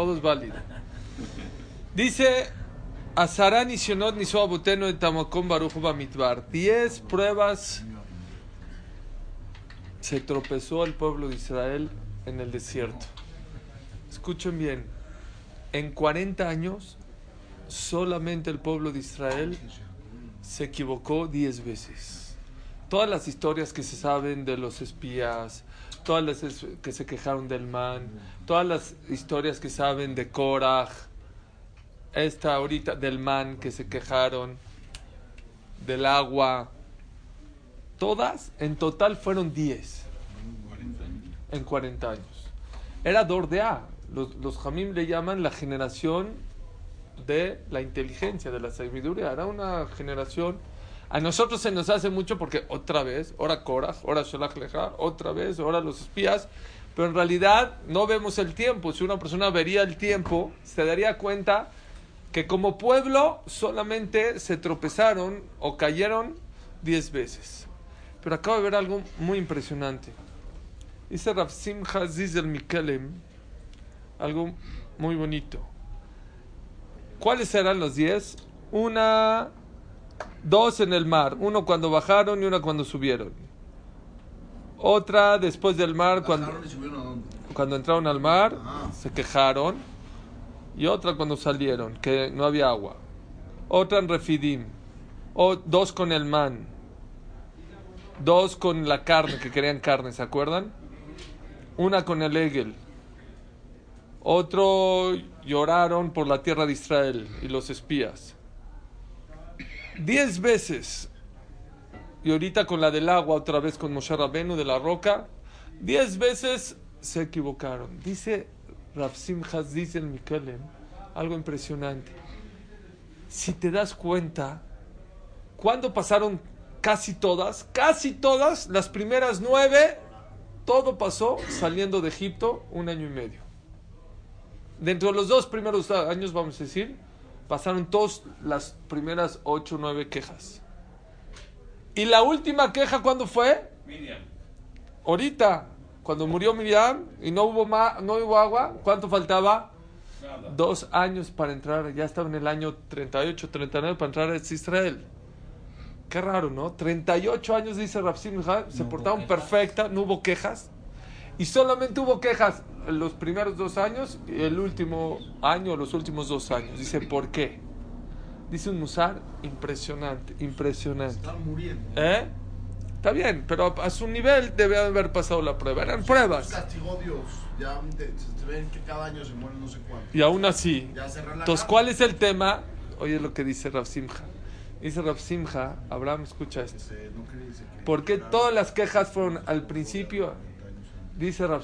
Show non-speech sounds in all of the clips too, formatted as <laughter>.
Todo es válido. Dice Azarán y Shionot ni de Tamakom Baruch Mitbar. Diez pruebas se tropezó el pueblo de Israel en el desierto. Escuchen bien. En 40 años, solamente el pueblo de Israel se equivocó diez veces. Todas las historias que se saben de los espías, todas las que se quejaron del man, todas las historias que saben de Korah, esta ahorita del man que se quejaron, del agua, todas en total fueron diez en 40 años. Era Dordea, los, los Jamim le llaman la generación de la inteligencia, de la sabiduría. Era una generación. A nosotros se nos hace mucho porque otra vez, ahora Korah, ahora Sholach Lecha, otra vez, ahora los espías. Pero en realidad no vemos el tiempo. Si una persona vería el tiempo, se daría cuenta que como pueblo solamente se tropezaron o cayeron diez veces. Pero acabo de ver algo muy impresionante. Dice Rav Simcha Zizel Mikelem algo muy bonito. ¿Cuáles eran los diez? Una, dos en el mar, uno cuando bajaron y una cuando subieron. Otra después del mar, cuando, cuando entraron al mar, ah. se quejaron. Y otra cuando salieron, que no había agua. Otra en Refidim. O, dos con el man. Dos con la carne, que querían carne, ¿se acuerdan? Una con el Egel. Otro lloraron por la tierra de Israel y los espías. Diez veces. Y ahorita con la del agua, otra vez con Moshe Rabenu de la roca. Diez veces se equivocaron. Dice Rav Simchas, el Mikelem, algo impresionante. Si te das cuenta, cuando pasaron casi todas, casi todas, las primeras nueve, todo pasó saliendo de Egipto un año y medio dentro de los dos primeros años, vamos a decir, pasaron todas las primeras ocho o nueve quejas. ¿Y la última queja cuándo fue? Miriam. Ahorita, cuando murió Miriam y no hubo, no hubo agua, ¿cuánto faltaba? Dos años para entrar, ya estaba en el año 38, 39 para entrar a Israel. Qué raro, ¿no? 38 años, dice Rapsim, se portaron perfecta, no hubo quejas. Y solamente hubo quejas los primeros dos años y el último año, los últimos dos años. Dice, ¿por qué? Dice un musar impresionante, impresionante. Están muriendo. ¿Eh? Está bien, pero a su nivel debe haber pasado la prueba. Eran pruebas. Castigó Dios. Ya ven que cada año se mueren no sé cuántos. Y aún así. Entonces, ¿cuál es el tema? Oye lo que dice Rav Simcha. Dice Rav Simcha, Abraham, escucha esto. ¿Por qué todas las quejas fueron al principio? Dice Rav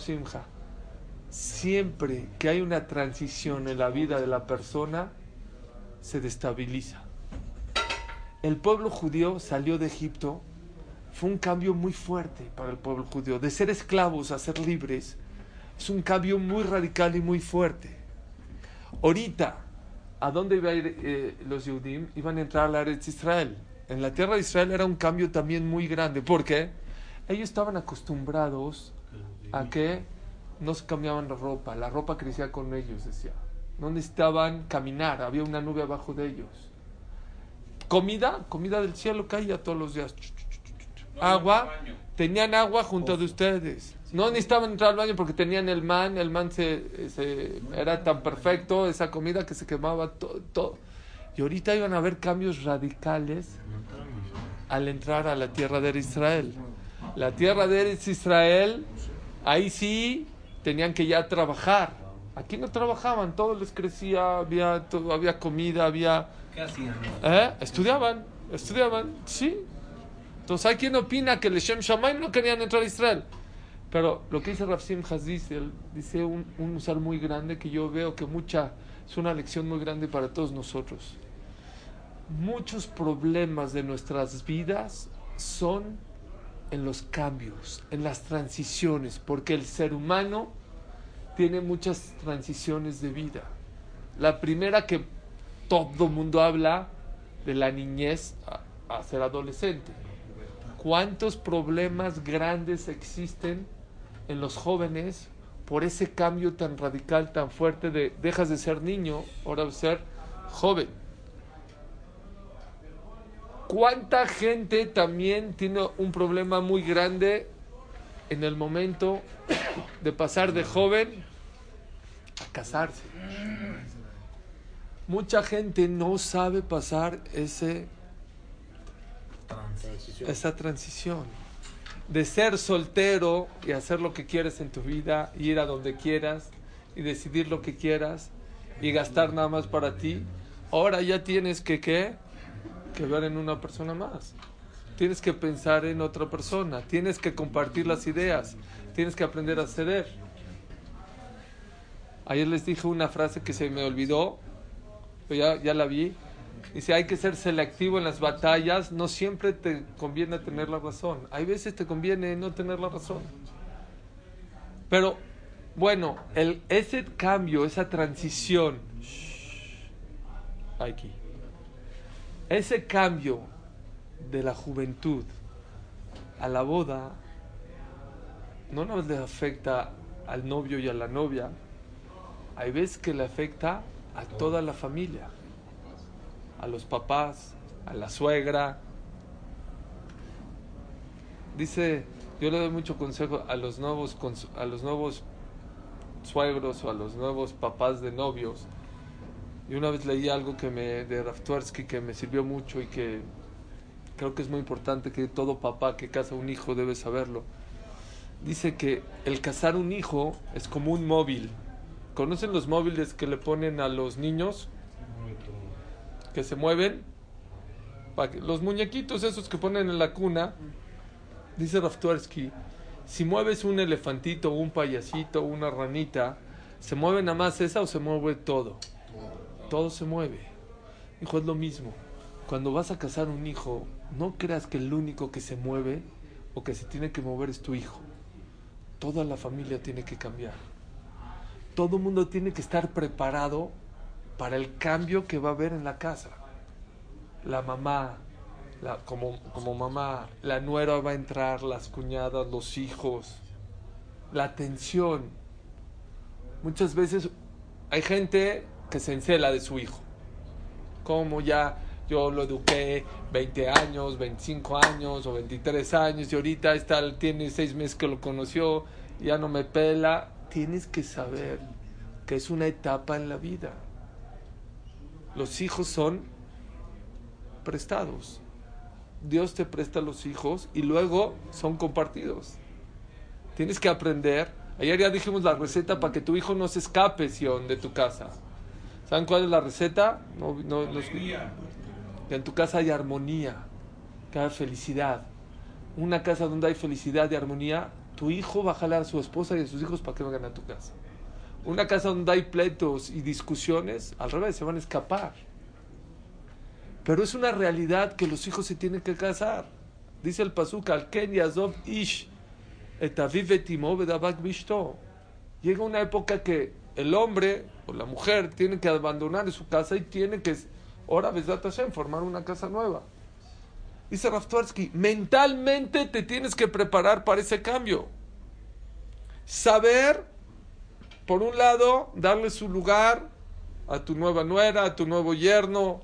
siempre que hay una transición en la vida de la persona, se destabiliza. El pueblo judío salió de Egipto, fue un cambio muy fuerte para el pueblo judío. De ser esclavos a ser libres, es un cambio muy radical y muy fuerte. Ahorita, ¿a dónde iban a ir eh, los Yehudim? Iban a entrar a la de Israel. En la tierra de Israel era un cambio también muy grande. ¿Por qué? Ellos estaban acostumbrados a que no se cambiaban la ropa, la ropa crecía con ellos, decía. No necesitaban caminar, había una nube abajo de ellos. Comida, comida del cielo caía todos los días. agua, tenían agua junto de ustedes. No necesitaban entrar al baño porque tenían el man, el man se, era tan perfecto, esa comida que se quemaba todo. Y ahorita iban a haber cambios radicales al entrar a la tierra de Israel. La tierra de Israel Ahí sí tenían que ya trabajar. Aquí no trabajaban, todo les crecía, había, todo, había comida, había... ¿Qué hacían? ¿Eh? Estudiaban, estudiaban, sí. Entonces hay quien opina que el Shem Shamayim no querían entrar a Israel. Pero lo que dice Rav Simchas dice, dice un, un usar muy grande que yo veo que mucha, es una lección muy grande para todos nosotros. Muchos problemas de nuestras vidas son en los cambios, en las transiciones, porque el ser humano tiene muchas transiciones de vida. La primera que todo mundo habla de la niñez a, a ser adolescente. ¿Cuántos problemas grandes existen en los jóvenes por ese cambio tan radical, tan fuerte de dejas de ser niño, ahora de ser joven? ¿Cuánta gente también tiene un problema muy grande en el momento de pasar de joven a casarse? Mucha gente no sabe pasar ese, esa transición de ser soltero y hacer lo que quieres en tu vida, ir a donde quieras y decidir lo que quieras y gastar nada más para ti. Ahora ya tienes que qué? Que ver en una persona más. Tienes que pensar en otra persona, tienes que compartir las ideas, tienes que aprender a ceder. Ayer les dije una frase que se me olvidó, pero ya, ya la vi. Dice, hay que ser selectivo en las batallas, no siempre te conviene tener la razón. Hay veces te conviene no tener la razón. Pero, bueno, el, ese cambio, esa transición, aquí, ese cambio de la juventud a la boda, no nos le afecta al novio y a la novia, hay veces que le afecta a toda la familia a los papás, a la suegra. Dice, yo le doy mucho consejo a los nuevos a los nuevos suegros o a los nuevos papás de novios. Y una vez leí algo que me de Raftuarsky que me sirvió mucho y que creo que es muy importante que todo papá que casa un hijo debe saberlo. Dice que el casar un hijo es como un móvil. ¿Conocen los móviles que le ponen a los niños? que se mueven, los muñequitos esos que ponen en la cuna, dice Raftuarsky, si mueves un elefantito, un payasito, una ranita, ¿se mueve nada más esa o se mueve todo? Todo se mueve. Hijo, es lo mismo. Cuando vas a casar un hijo, no creas que el único que se mueve o que se tiene que mover es tu hijo. Toda la familia tiene que cambiar. Todo mundo tiene que estar preparado para el cambio que va a haber en la casa. La mamá, la, como, como mamá, la nuera va a entrar, las cuñadas, los hijos, la atención. Muchas veces hay gente que se encela de su hijo. Como ya yo lo eduqué 20 años, 25 años o 23 años y ahorita está, tiene 6 meses que lo conoció, ya no me pela. Tienes que saber que es una etapa en la vida los hijos son prestados. Dios te presta los hijos y luego son compartidos. Tienes que aprender. Ayer ya dijimos la receta para que tu hijo no se escape, Sion, de tu casa. ¿Saben cuál es la receta? No, no, que en tu casa hay armonía, que haya felicidad. Una casa donde hay felicidad y armonía, tu hijo va a jalar a su esposa y a sus hijos para que vengan a tu casa. Una casa donde hay pleitos y discusiones, al revés, se van a escapar. Pero es una realidad que los hijos se tienen que casar. Dice el Pasuk, al Ken Yazov Ish, Llega una época que el hombre o la mujer tiene que abandonar su casa y tiene que, ahora Hashem, formar una casa nueva. Dice Raftuarsky, mentalmente te tienes que preparar para ese cambio. Saber por un lado, darle su lugar a tu nueva nuera, a tu nuevo yerno,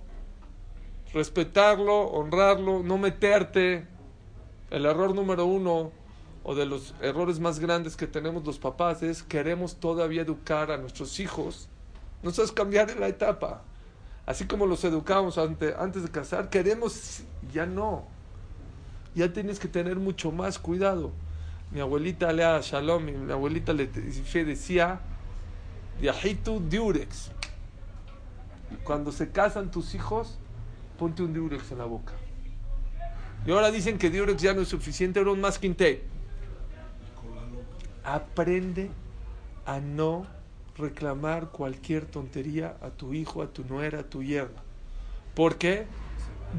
respetarlo, honrarlo, no meterte. El error número uno, o de los errores más grandes que tenemos los papás, es queremos todavía educar a nuestros hijos. No sabes cambiar la etapa. Así como los educamos antes, de casar, queremos, ya no. Ya tienes que tener mucho más cuidado. Mi abuelita Lea Shalom, mi abuelita le decía, Yahitu diurex. Cuando se casan tus hijos, ponte un diurex en la boca. Y ahora dicen que diurex ya no es suficiente, ahora un masking tape. Aprende a no reclamar cualquier tontería a tu hijo, a tu nuera, a tu yerno. ¿Por qué?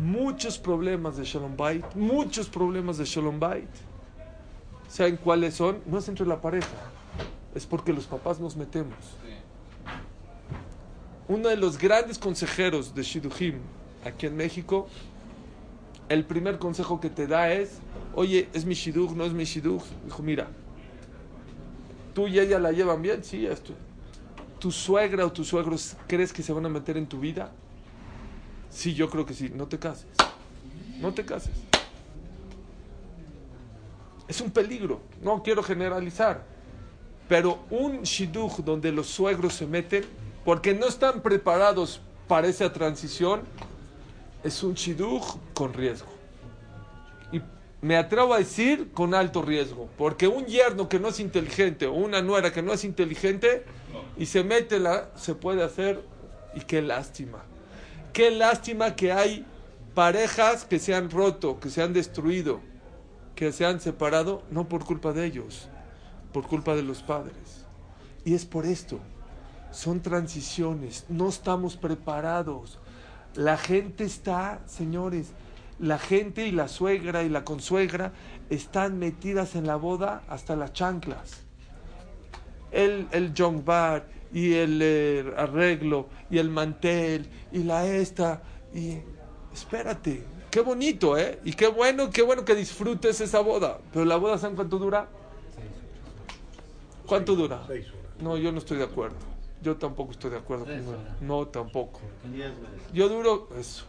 Muchos problemas de Shalom Bait, muchos problemas de Shalom Bait. ¿Saben cuáles son? No es entre la pareja, es porque los papás nos metemos. Uno de los grandes consejeros de Shidujim aquí en México, el primer consejo que te da es, oye, ¿es mi Shiduch? ¿No es mi Shiduch? Dijo, mira, ¿tú y ella la llevan bien? Sí, esto. ¿Tu suegra o tus suegros crees que se van a meter en tu vida? Sí, yo creo que sí. No te cases. No te cases. Es un peligro. No quiero generalizar. Pero un shidduch donde los suegros se meten porque no están preparados para esa transición es un shidduch con riesgo. Me atrevo a decir con alto riesgo. Porque un yerno que no es inteligente o una nuera que no es inteligente y se mete la, se puede hacer y qué lástima. Qué lástima que hay parejas que se han roto, que se han destruido, que se han separado, no por culpa de ellos, por culpa de los padres. Y es por esto. Son transiciones, no estamos preparados. La gente está, señores, la gente y la suegra y la consuegra están metidas en la boda hasta las chanclas. El, el bar y el eh, arreglo y el mantel y la esta y espérate, qué bonito, ¿eh? Y qué bueno, qué bueno que disfrutes esa boda. Pero la boda, ¿saben cuánto dura? ¿Cuánto dura? No, yo no estoy de acuerdo. Yo tampoco estoy de acuerdo con No, tampoco. Yo duro eso.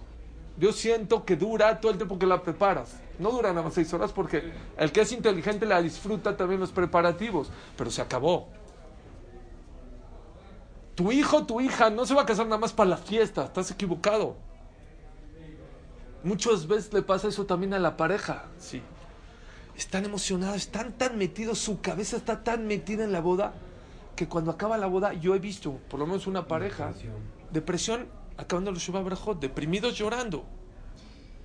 Yo siento que dura todo el tiempo que la preparas. No dura nada más seis horas porque el que es inteligente la disfruta también los preparativos. Pero se acabó. Tu hijo, tu hija no se va a casar nada más para la fiesta. Estás equivocado. Muchas veces le pasa eso también a la pareja. Sí. Están emocionados, están tan metidos, su cabeza está tan metida en la boda que cuando acaba la boda, yo he visto, por lo menos una pareja, depresión, acabando los Shubá deprimidos llorando.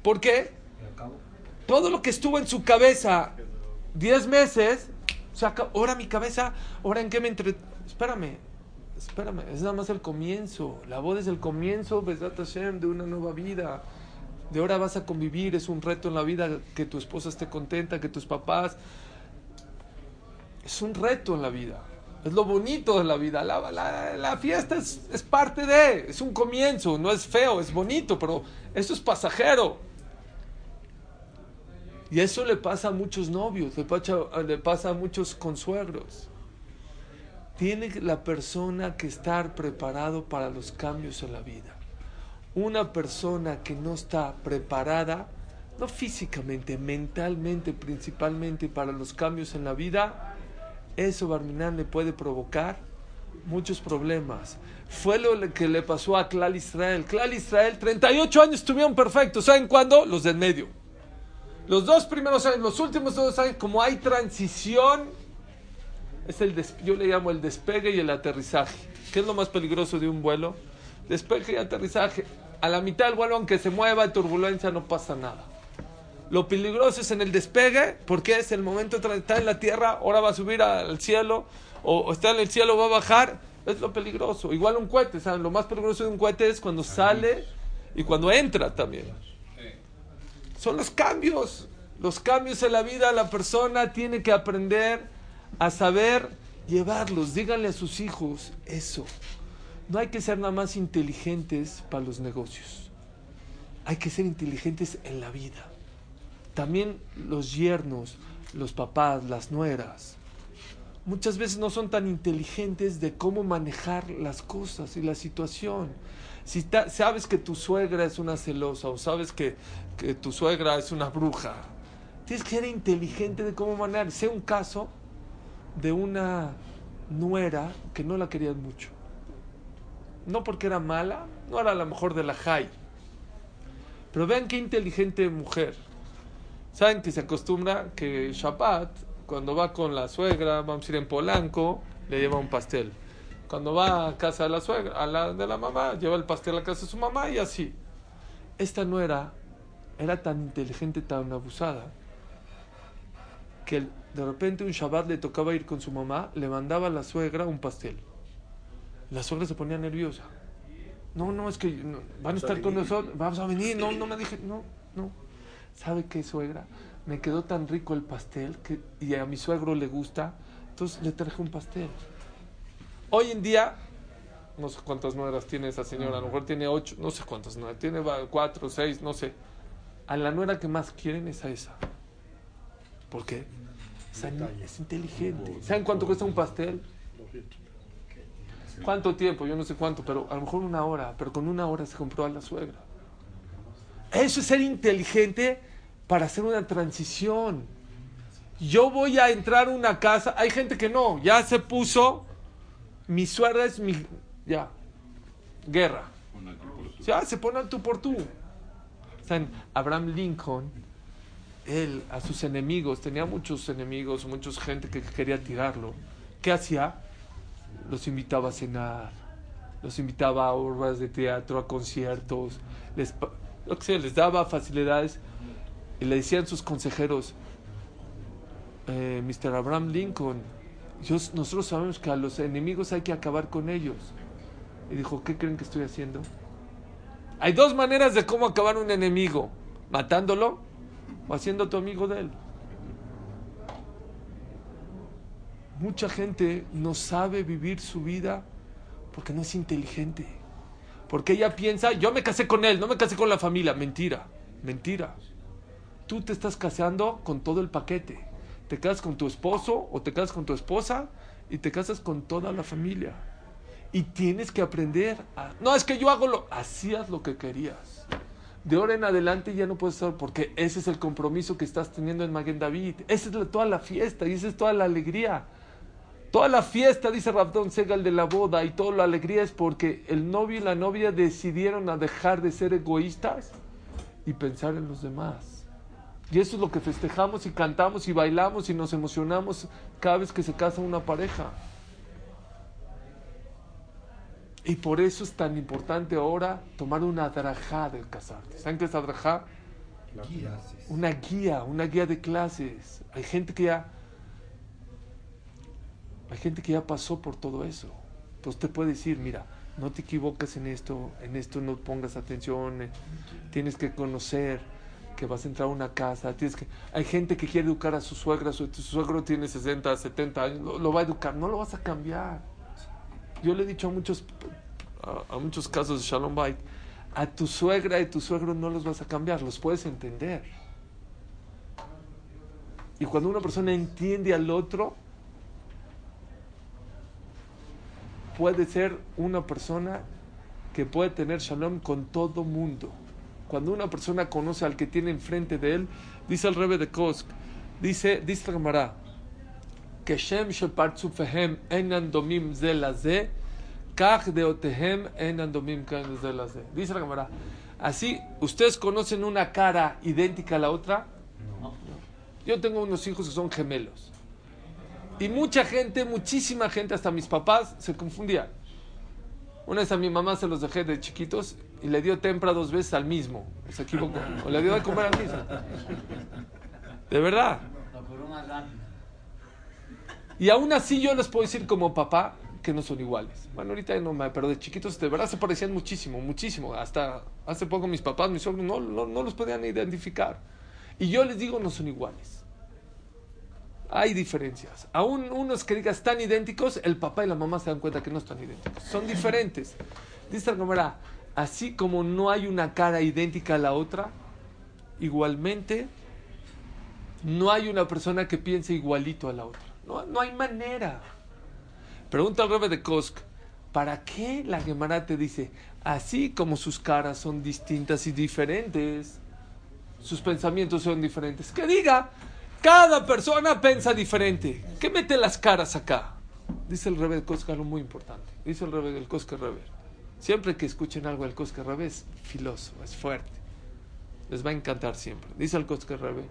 ¿Por qué? Todo lo que estuvo en su cabeza 10 meses, ahora mi cabeza, ahora en qué me entre... Espérame, espérame, es nada más el comienzo. La boda es el comienzo, de una nueva vida. De ahora vas a convivir, es un reto en la vida que tu esposa esté contenta, que tus papás. Es un reto en la vida. Es lo bonito de la vida. La, la, fiesta es, es, parte de, es un comienzo, no es feo, es bonito, pero eso es pasajero. Y eso le pasa a muchos novios, le pasa, le pasa a muchos consuegros. Tiene la persona que estar preparado para los cambios en la vida. Una persona que no está preparada, no físicamente, mentalmente principalmente para los cambios en la vida, eso Barminan le puede provocar muchos problemas. Fue lo que le pasó a Clal Israel. Clal Israel, 38 años estuvieron perfectos. ¿Saben cuándo? Los del medio. Los dos primeros años, los últimos dos años, como hay transición, es el yo le llamo el despegue y el aterrizaje. ¿Qué es lo más peligroso de un vuelo? Despegue y aterrizaje. A la mitad del vuelo, aunque se mueva, turbulencia, no pasa nada. Lo peligroso es en el despegue, porque es el momento de estar en la tierra, ahora va a subir al cielo, o, está en el cielo, va a bajar. Es lo peligroso. Igual un cohete, ¿saben? Lo más peligroso de un cohete es cuando sale y cuando entra también. Son los cambios. Los cambios en la vida, la persona tiene que aprender a saber llevarlos. Díganle a sus hijos eso. No hay que ser nada más inteligentes para los negocios. Hay que ser inteligentes en la vida. También los yernos, los papás, las nueras, muchas veces no son tan inteligentes de cómo manejar las cosas y la situación. Si sabes que tu suegra es una celosa o sabes que, tu suegra es una bruja, tienes que ser inteligente de cómo manejar. Sé un caso de una nuera que no la querían mucho. No porque era mala, no era la mejor de la high. Pero vean qué inteligente mujer Saben que se acostumbra que Shabbat, cuando va con la suegra, vamos a ir en Polanco, le lleva un pastel. Cuando va a casa de la suegra, a la de la mamá, lleva el pastel a casa de su mamá y así. Esta nuera era tan inteligente, tan abusada, que de repente un Shabbat le tocaba ir con su mamá, le mandaba a la suegra un pastel. La suegra se ponía nerviosa. No, no, es que no, van a estar con nosotros, vamos a venir, no, no me dije, no, no. ¿Sabe qué, suegra? Me quedó tan rico el pastel que, y a mi suegro le gusta, entonces le traje un pastel. Hoy en día, no sé cuántas nueras tiene esa señora, a lo mejor tiene ocho, no sé cuántas nueras, tiene cuatro, seis, no sé. A la nuera que más quieren es a esa. ¿Por qué? Esa es inteligente. ¿Saben cuánto cuesta un pastel? ¿Cuánto tiempo? Yo no sé cuánto, pero a lo mejor una hora, pero con una hora se compró a la suegra. Eso es ser inteligente para hacer una transición. Yo voy a entrar a una casa, hay gente que no, ya se puso, mi suegra es mi, ya, guerra. Ya se pone al tú por tú. ¿Saben? Abraham Lincoln, él a sus enemigos, tenía muchos enemigos, mucha gente que quería tirarlo. ¿Qué hacía? Los invitaba a cenar, los invitaba a obras de teatro, a conciertos, les, qué sé, les daba facilidades y le decían sus consejeros, eh, Mr. Abraham Lincoln, nosotros sabemos que a los enemigos hay que acabar con ellos. Y dijo, ¿qué creen que estoy haciendo? Hay dos maneras de cómo acabar un enemigo, matándolo o haciendo tu amigo de él. Mucha gente no sabe vivir su vida porque no es inteligente. Porque ella piensa, yo me casé con él, no me casé con la familia. Mentira, mentira. Tú te estás casando con todo el paquete. Te casas con tu esposo o te casas con tu esposa y te casas con toda la familia. Y tienes que aprender a... No, es que yo hago lo... Hacías lo que querías. De ahora en adelante ya no puedes estar porque ese es el compromiso que estás teniendo en Maguen David. Esa es la- toda la fiesta y esa es toda la alegría. Toda la fiesta, dice Rabdón Segal, de la boda y toda la alegría es porque el novio y la novia decidieron a dejar de ser egoístas y pensar en los demás. Y eso es lo que festejamos y cantamos y bailamos y nos emocionamos cada vez que se casa una pareja. Y por eso es tan importante ahora tomar una adrajá del casarte. ¿Saben qué es adrajá? Una guía, una guía de clases. Hay gente que ya hay gente que ya pasó por todo eso. Entonces te puede decir, mira, no te equivoques en esto, en esto no pongas atención, eh, tienes que conocer que vas a entrar a una casa, tienes que... Hay gente que quiere educar a su suegra, su, su suegro tiene 60, 70 años, lo, va a educar, no lo vas a cambiar. Yo le he dicho a muchos, a, a muchos casos de Shalom Bait, a tu suegra y tu suegro no los vas a cambiar, los puedes entender. Y cuando una persona entiende al otro, puede ser una persona que puede tener shalom con todo mundo. Cuando una persona conoce al que tiene enfrente de él, dice el Rebbe de Kosk, dice, dice la Gemara, que Shem shepartzufehem enan domim ze la ze, kach deotehem enan domim ze la ze. Dice la Gemara, así, ¿ustedes conocen una cara idéntica a la otra? Yo tengo unos hijos que son gemelos. Y mucha gente, muchísima gente, hasta mis papás, se confundían. Una vez a mi mamá se los dejé de chiquitos y le dio tempra dos veces al mismo. Se equivocó. O le dio de comer al mismo. De verdad. Y aún así yo les puedo decir como papá que no son iguales. Bueno, ahorita no, me- pero de chiquitos de verdad se parecían muchísimo, muchísimo. Hasta hace poco mis papás, mis suegros, no, no, no los podían identificar. Y yo les digo, no son iguales. Hay diferencias. Aún unos que digas están idénticos, el papá y la mamá se dan cuenta que no están idénticos. Son diferentes. Dice la cámara, así como no hay una cara idéntica a la otra, igualmente no hay una persona que piense igualito a la otra. No, no hay manera. Pregunta al Rebe de Kosk, ¿para qué la Gemara te dice, así como sus caras son distintas y diferentes, sus pensamientos son diferentes? Que diga, cada persona piensa diferente. ¿Qué mete las caras acá? Dice el Rebe de Kosk algo muy importante. Dice el Rebe del Kosk Rebe. Siempre que escuchen algo del Kosk Rebe es filoso, es fuerte. Les va a encantar siempre. Dice el Kosk Rebe,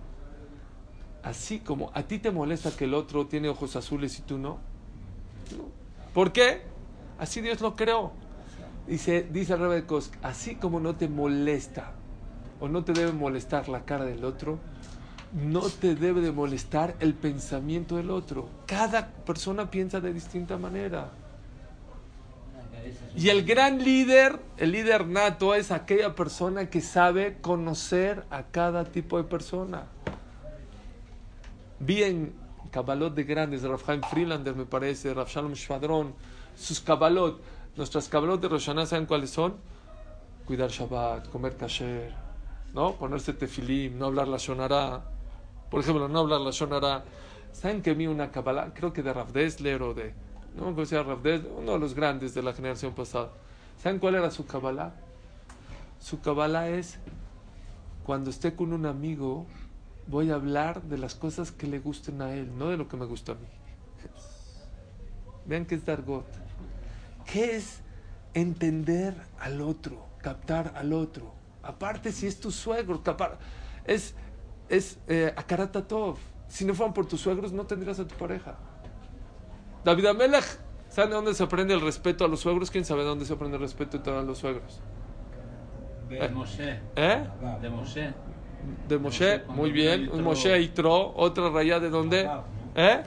así como a ti te molesta que el otro tiene ojos azules y tú no. ¿Por qué? Así Dios lo creó. Dice, dice el Rebbe de Kosk, así como no te molesta o no te debe molestar la cara del otro, no te debe de molestar el pensamiento del otro. Cada persona piensa de distinta manera. Y el gran líder, el líder nato, es aquella persona que sabe conocer a cada tipo de persona. Vi en Kabbalot de grandes, de Rafael Freelander, me parece, Rav Shalom sus Kabbalot, nuestras Kabbalot de Roshaná, ¿saben cuáles son? Cuidar Shabbat, comer kasher, ¿no? Ponerse tefilim, no hablar la shonara. Por ejemplo, no hablar la shonara. ¿Saben que vi una Kabbalah? Creo que de Rav Desler o de no me Rav uno de los grandes de la generación pasada. ¿Saben cuál era su Kabbalah? Su Kabbalah es, cuando esté con un amigo, voy a hablar de las cosas que le gusten a él, no de lo que me gusta a mí. Vean qué es Dargot. ¿Qué es entender al otro, captar al otro? Aparte, si es tu suegro, capar, es, es eh, Akaratatov. Si no fueran por tus suegros, no tendrías a tu pareja. David Amelech, ¿saben de dónde se aprende el respeto a los suegros? ¿Quién sabe de dónde se aprende el respeto a los suegros? De ¿Eh? Moshe. ¿Eh? De Moshe. De Moshe, muy bien. Un Moshe y Tro, otra raya de dónde? ¿Eh?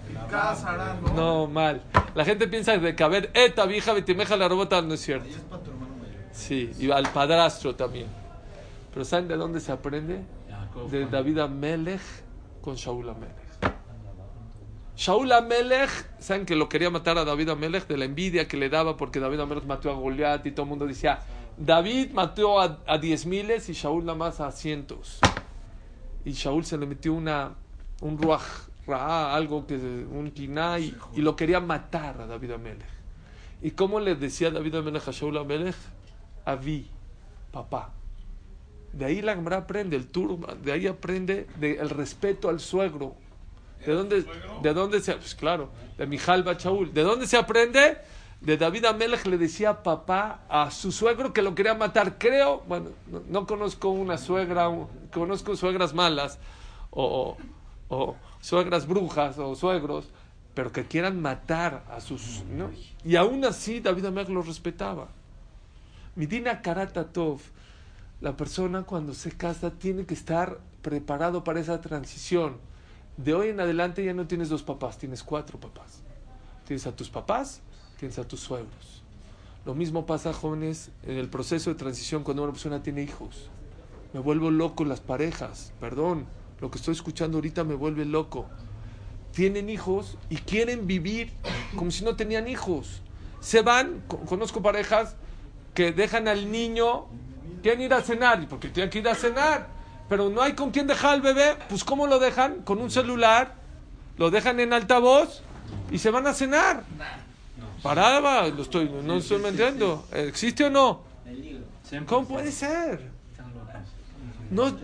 No, mal. La gente piensa de que haber eta vieja betimeja la robota no es cierto. Sí, y al padrastro también. Pero ¿saben de dónde se aprende? De David Amelech con Shaul Amelech. Shaul Amelech, ¿saben que lo quería matar a David Amelech de la envidia que le daba porque David Amelech mató a Goliat y todo el mundo decía, David mató a, diez miles y Shaul nada más a cientos. Y Shaul se le metió una, un ruaj, algo que, un kiná y, lo quería matar a David Amelech. ¿Y cómo le decía David Amelech a Shaul Amelech? Avi, papá. De ahí la Gemara aprende el turma, de ahí aprende el respeto al suegro, ¿De dónde, ¿De dónde se.? Pues claro, de Mijal Bachaul. ¿De dónde se aprende? De David Amelech le decía papá a su suegro que lo quería matar. Creo, bueno, no, conozco una suegra, conozco suegras malas o, o, suegras brujas o suegros, pero que quieran matar a sus. ¿no? Y aún así David Amelech lo respetaba. Midina Karatatov, la persona cuando se casa tiene que estar preparado para esa transición de hoy en adelante ya no tienes dos papás, tienes cuatro papás. Tienes a tus papás, tienes a tus suegros. Lo mismo pasa, jóvenes, en el proceso de transición cuando una persona tiene hijos. Me vuelvo loco las parejas, perdón, lo que estoy escuchando ahorita me vuelve loco. Tienen hijos y quieren vivir como si no tenían hijos. Se van, conozco parejas que dejan al niño, quieren ir a cenar, porque tienen que ir a cenar pero no hay con quién dejar al bebé, pues ¿cómo lo dejan? Con un celular, lo dejan en altavoz y se van a cenar. Paraba, lo estoy, no estoy mintiendo. ¿Existe o no? ¿Cómo puede ser? No,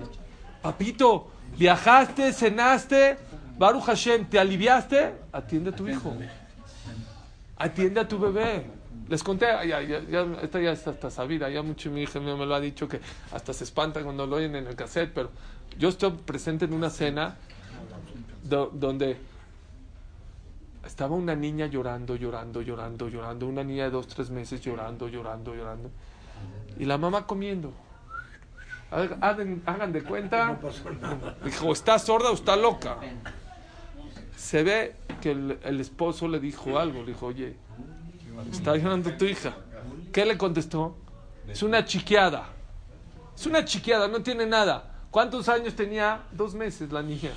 papito, viajaste, cenaste, Baruch Hashem, te aliviaste, atiende a tu hijo. Atiende a tu bebé. Les conté, ya, ya, ya, esta ya está hasta sabida, ya mucho mi hija me lo ha dicho que hasta se espanta cuando lo oyen en el cassette, pero yo estoy presente en una cena donde estaba una niña llorando, llorando, llorando, llorando, una niña de dos, tres meses llorando, llorando, llorando, y la mamá comiendo. Hagan, hagan de cuenta, dijo, ¿está sorda o está loca? Se ve que el, el esposo le dijo algo, le dijo, oye, Está llorando tu hija. ¿Qué le contestó? Es una chiqueada. Es una chiqueada, no tiene nada. ¿Cuántos años tenía? Dos meses la niña.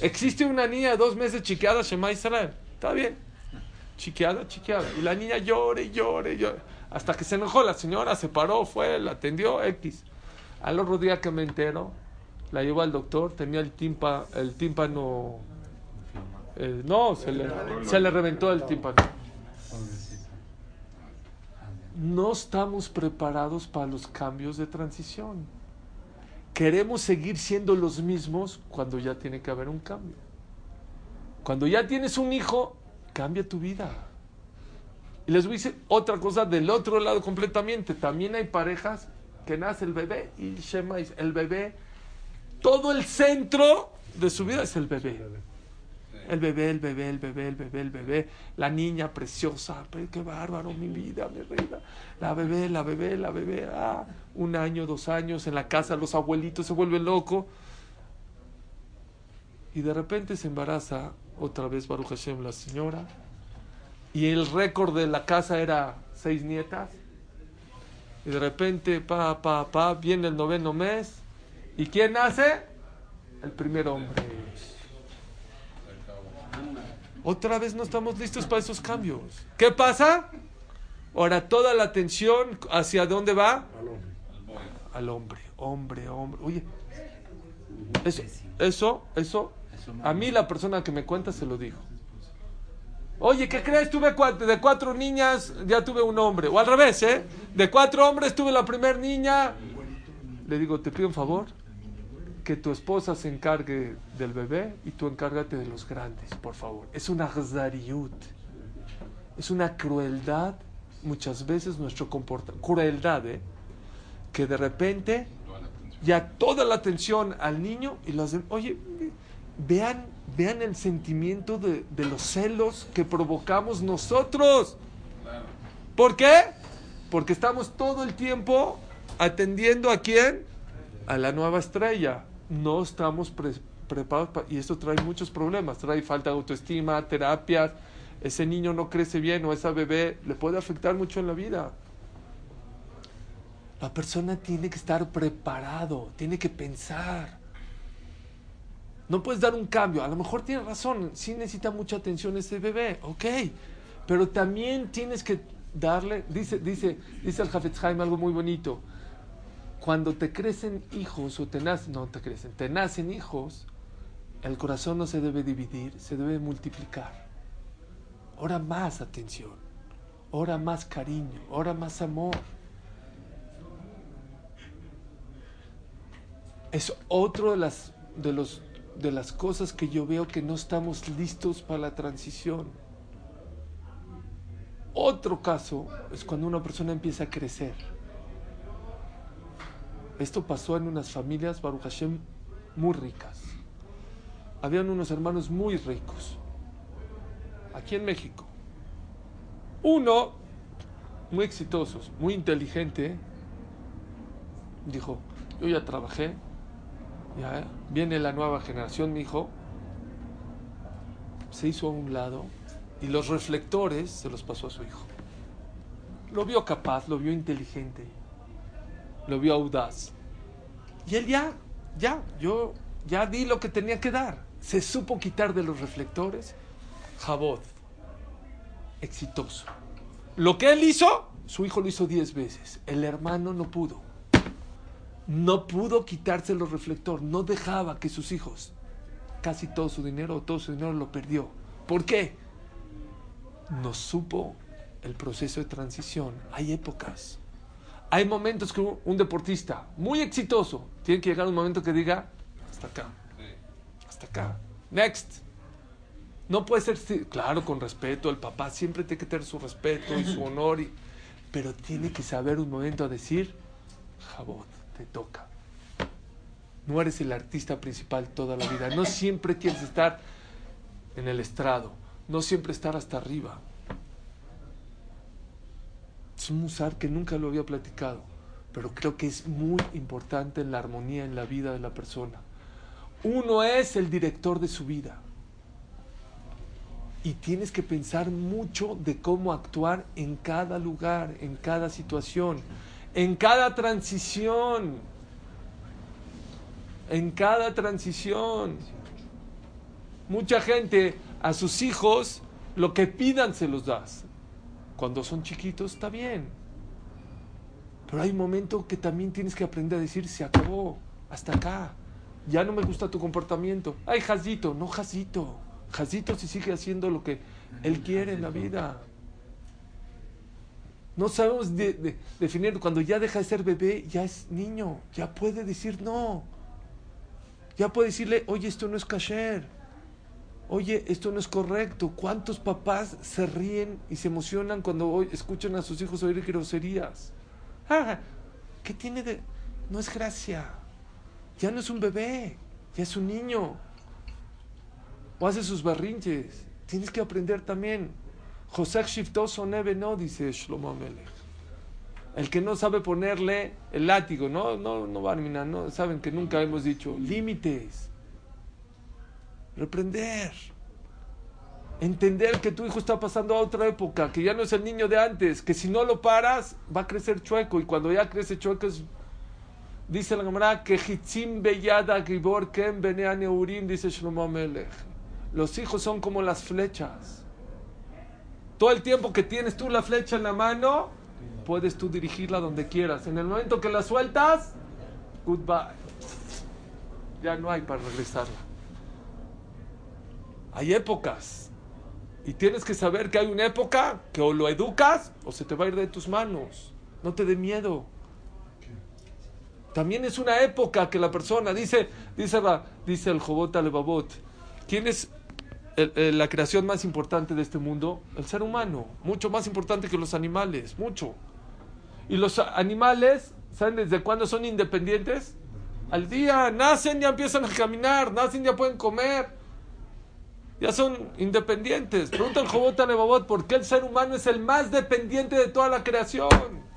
Existe una niña de dos meses chiqueada, Shema Israel. Está bien. Chiqueada, chiqueada. Y la niña llore, llore, llore. Hasta que se enojó la señora, se paró, fue, la atendió, X. Al otro día que me entero, la llevó al doctor, tenía el, tímpa, el tímpano. Eh, no, se le, se le reventó el tímpano no estamos preparados para los cambios de transición. Queremos seguir siendo los mismos cuando ya tiene que haber un cambio. Cuando ya tienes un hijo, cambia tu vida. Y les voy a decir otra cosa del otro lado completamente. También hay parejas que nace el bebé y el bebé, todo el centro de su vida es el bebé. El bebé, el bebé, el bebé, el bebé, el bebé. La niña preciosa. qué bárbaro, mi vida, mi reina. La bebé, la bebé, la bebé. Ah, un año, dos años en la casa, los abuelitos se vuelven locos. Y de repente se embaraza otra vez Baruch Hashem la señora. Y el récord de la casa era seis nietas. Y de repente, pa, pa, pa, viene el noveno mes. ¿Y quién nace? El primer hombre. Otra vez no estamos listos para esos cambios. ¿Qué pasa? Ahora toda la atención hacia dónde va? Al hombre. Hombre, hombre. Oye, eso, eso, eso, a mí la persona que me cuenta se lo dijo. Oye, ¿qué crees? Tuve cuatro, de cuatro niñas, ya tuve un hombre. O al revés, ¿eh? De cuatro hombres tuve la primera niña. Le digo, te pido un favor, que tu esposa se encargue del bebé y tú encárgate de los grandes, por favor. Es una gzariut. Es una crueldad, muchas veces nuestro comportamiento. Crueldad, ¿eh? Que de repente ya toda la atención al niño y dem- Oye, vean, vean el sentimiento de, de los celos que provocamos nosotros. ¿Por qué? Porque estamos todo el tiempo atendiendo a quién? A la nueva estrella. No estamos pre- preparados pa- y esto trae muchos problemas. Trae falta de autoestima, terapias. Ese niño no crece bien o esa bebé le puede afectar mucho en la vida. La persona tiene que estar preparado, tiene que pensar. No puedes dar un cambio. A lo mejor tienes razón, sí necesita mucha atención ese bebé, ok. Pero también tienes que darle, dice, dice, dice el Hafetz Haim algo muy bonito. Cuando te crecen hijos o te nacen, no te crecen, te nacen hijos, el corazón no se debe dividir, se debe multiplicar. Ahora más atención, ahora más cariño, ahora más amor. es otro de las, de, los, de las cosas que yo veo que no estamos listos para la transición. Otro caso es cuando una persona empieza a crecer. Esto pasó en unas familias, Baruch Hashem, muy ricas. Habían unos hermanos muy ricos, aquí en México. Uno, muy exitosos, muy inteligente, dijo, yo ya trabajé, ya viene la nueva generación, mi hijo. Se hizo a un lado y los reflectores se los pasó a su hijo. Lo vio capaz, lo vio inteligente, lo vio audaz. Y él ya, ya, yo ya di lo que tenía que dar. Se supo quitar de los reflectores. Jabot, exitoso. Lo que él hizo, su hijo lo hizo diez veces. El hermano no pudo no pudo quitarse los reflectores, no dejaba que sus hijos, casi todo su dinero, todo su dinero lo perdió. ¿Por qué? No supo el proceso de transición. Hay épocas. Hay momentos que un, deportista muy exitoso tiene que llegar un momento que diga, hasta acá, hasta acá, next. No puede ser, claro, con respeto, el papá siempre tiene que tener su respeto y su <laughs> honor, y- pero tiene que saber un momento a decir, jabot te toca. No eres el artista principal toda la vida. No siempre quieres estar en el estrado. No siempre estar hasta arriba. Un musar que nunca lo había platicado, pero creo que es muy importante en la armonía en la vida de la persona. Uno es el director de su vida. Y tienes que pensar mucho de cómo actuar en cada lugar, en cada situación, en cada transición. En cada transición. Mucha gente a sus hijos lo que pidan se los das. Cuando son chiquitos está bien. Pero hay un momento que también tienes que aprender a decir, se acabó, hasta acá. Ya no me gusta tu comportamiento. Ay, Jazito, no Jazito. Jazito si sigue haciendo lo que él quiere en la vida. No sabemos de- de- definir. Cuando ya deja de ser bebé, ya es niño. Ya puede decir no. Ya puede decirle, oye, esto no es kasher. Oye, esto no es correcto. ¿Cuántos papás se ríen y se emocionan cuando escuchan a sus hijos oír groserías? Ah, ¿Qué tiene de.? No es gracia. Ya no es un bebé, ya es un niño. O hace sus berrinches. Tienes que aprender también. José Shiftoso Neve no, dice Shlomo Amelech. El que no sabe ponerle el látigo, no, no, no va a terminar, no, saben que nunca hemos dicho límites. Reprender. Entender que tu hijo está pasando a otra época, que ya no es el niño de antes, que si no lo paras va a crecer chueco y cuando ya crece chueco es Dice la cámara que Hitzim Beyada Gibor Ken Urim, dice Shlomo Melech. Los hijos son como las flechas. Todo el tiempo que tienes tú la flecha en la mano, puedes tú dirigirla donde quieras. En el momento que la sueltas, goodbye. Ya no hay para regresarla. Hay épocas. Y tienes que saber que hay una época que o lo educas o se te va a ir de tus manos. No te dé miedo. También es una época que la persona, dice, dice, dice el Jobot Alebabot, ¿quién es la creación más importante de este mundo? El ser humano, mucho más importante que los animales, mucho. Y los animales, ¿saben desde cuándo son independientes? Al día, nacen, ya empiezan a caminar, nacen, ya pueden comer. Ya son independientes. Pregunta el Jobot Alebabot, ¿por qué el ser humano es el más dependiente de toda la creación?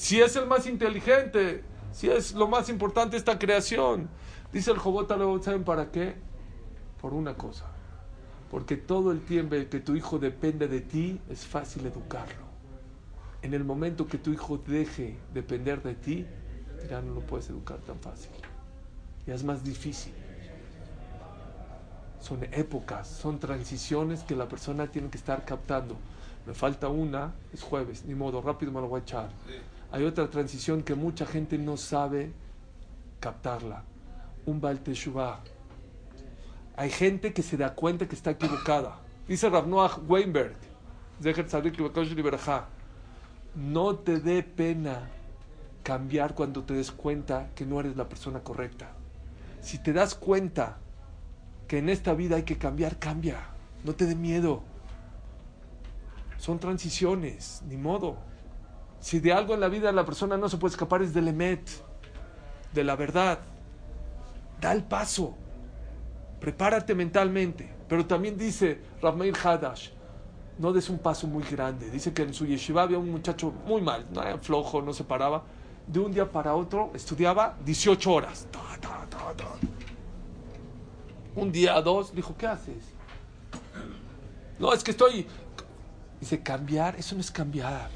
si es el más inteligente, si es lo más importante esta creación. Dice el Jobot ¿saben para qué? Por una cosa. Porque todo el tiempo que tu hijo depende de ti, es fácil educarlo. En el momento que tu hijo deje depender de ti, ya no lo puedes educar tan fácil. Ya es más difícil. Son épocas, son transiciones que la persona tiene que estar captando. Me falta una, es jueves, ni modo, rápido me lo voy a echar hay otra transición que mucha gente no sabe captarla. Un Baal Hay gente que se da cuenta que está equivocada. Dice Rav Noah Weinberg, no te dé pena cambiar cuando te des cuenta que no eres la persona correcta. Si te das cuenta que en esta vida hay que cambiar, cambia. No te dé miedo. Son transiciones, ni modo. Si de algo en la vida la persona no se puede escapar es del emet, de la verdad. Da el paso. Prepárate mentalmente. Pero también dice Rahmair Hadash, no des un paso muy grande. Dice que en su yeshiva había un muchacho muy mal, no flojo, no se paraba. De un día para otro estudiaba 18 horas. Un día, dos, dijo, ¿qué haces? No, es que estoy... Dice, cambiar, eso no es cambiar.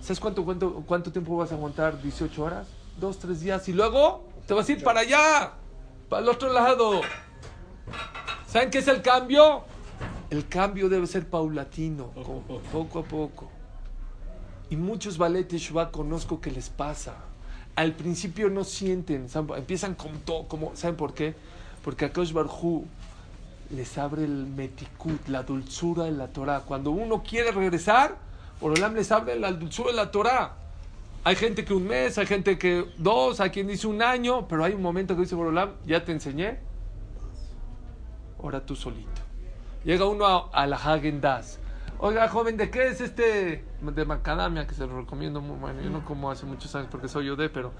¿Sabes cuánto, cuánto, cuánto tiempo vas a aguantar? 18 horas, dos, tres días y luego te vas a ir para allá, para el otro lado. ¿Saben qué es el cambio? El cambio debe ser paulatino, poco a poco. Y muchos balletes Shua conozco que les pasa. Al principio no sienten, empiezan con todo, como, ¿saben por qué? Porque a Kosh Barhu les abre el metikut, la dulzura de la Torah. Cuando uno quiere regresar, Borolam les habla la dulzura de la Torah. Hay gente que un mes, hay gente que dos, hay quien dice un año, pero hay un momento que dice Borolam, ya te enseñé, ahora tú solito. Llega uno a, la Hagen Das. Oiga, joven, ¿de qué es este? De macadamia, que se lo recomiendo muy bueno. Yo no como hace muchos años porque soy yo de, pero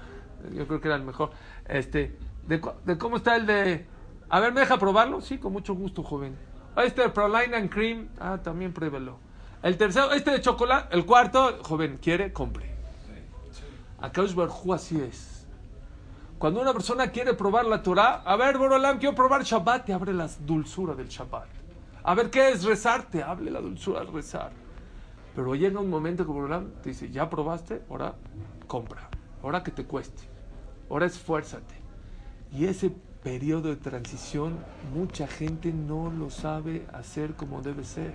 yo creo que era el mejor. Este, de, cómo está el de. A ver, ¿me deja probarlo? Sí, con mucho gusto, joven. Este Proline and Cream. Ah, también pruébelo. El tercero, este de chocolate. El cuarto, joven, quiere, compre. Acá Barjú así es. Cuando una persona quiere probar la Torah, a ver, Borolam, quiero probar Shabbat, te abre la dulzura del Shabbat. A ver, ¿qué es rezar? Te hable la dulzura del rezar. Pero llega un momento que Borolam te dice, ya probaste, ahora compra. Ahora que te cueste. Ahora esfuérzate. Y ese periodo de transición, mucha gente no lo sabe hacer como debe ser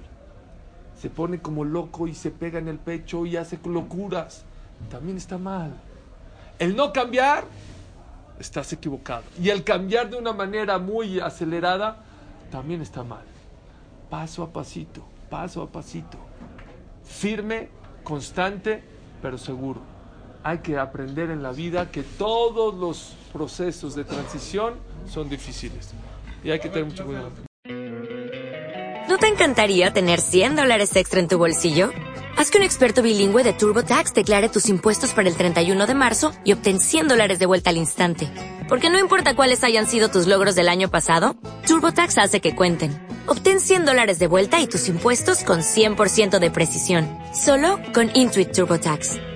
se pone como loco y se pega en el pecho y hace locuras. También está mal. El no cambiar, estás equivocado. Y el cambiar de una manera muy acelerada, también está mal. Paso a pasito, paso a pasito. Firme, constante, pero seguro. Hay que aprender en la vida que todos los procesos de transición son difíciles. Y hay que tener mucho cuidado. ¿No te encantaría tener 100 dólares extra en tu bolsillo? Haz que un experto bilingüe de TurboTax declare tus impuestos para el 31 de marzo y obtén 100 dólares de vuelta al instante. Porque no importa cuáles hayan sido tus logros del año pasado, TurboTax hace que cuenten. Obtén 100 dólares de vuelta y tus impuestos con 100% de precisión. Solo con Intuit TurboTax.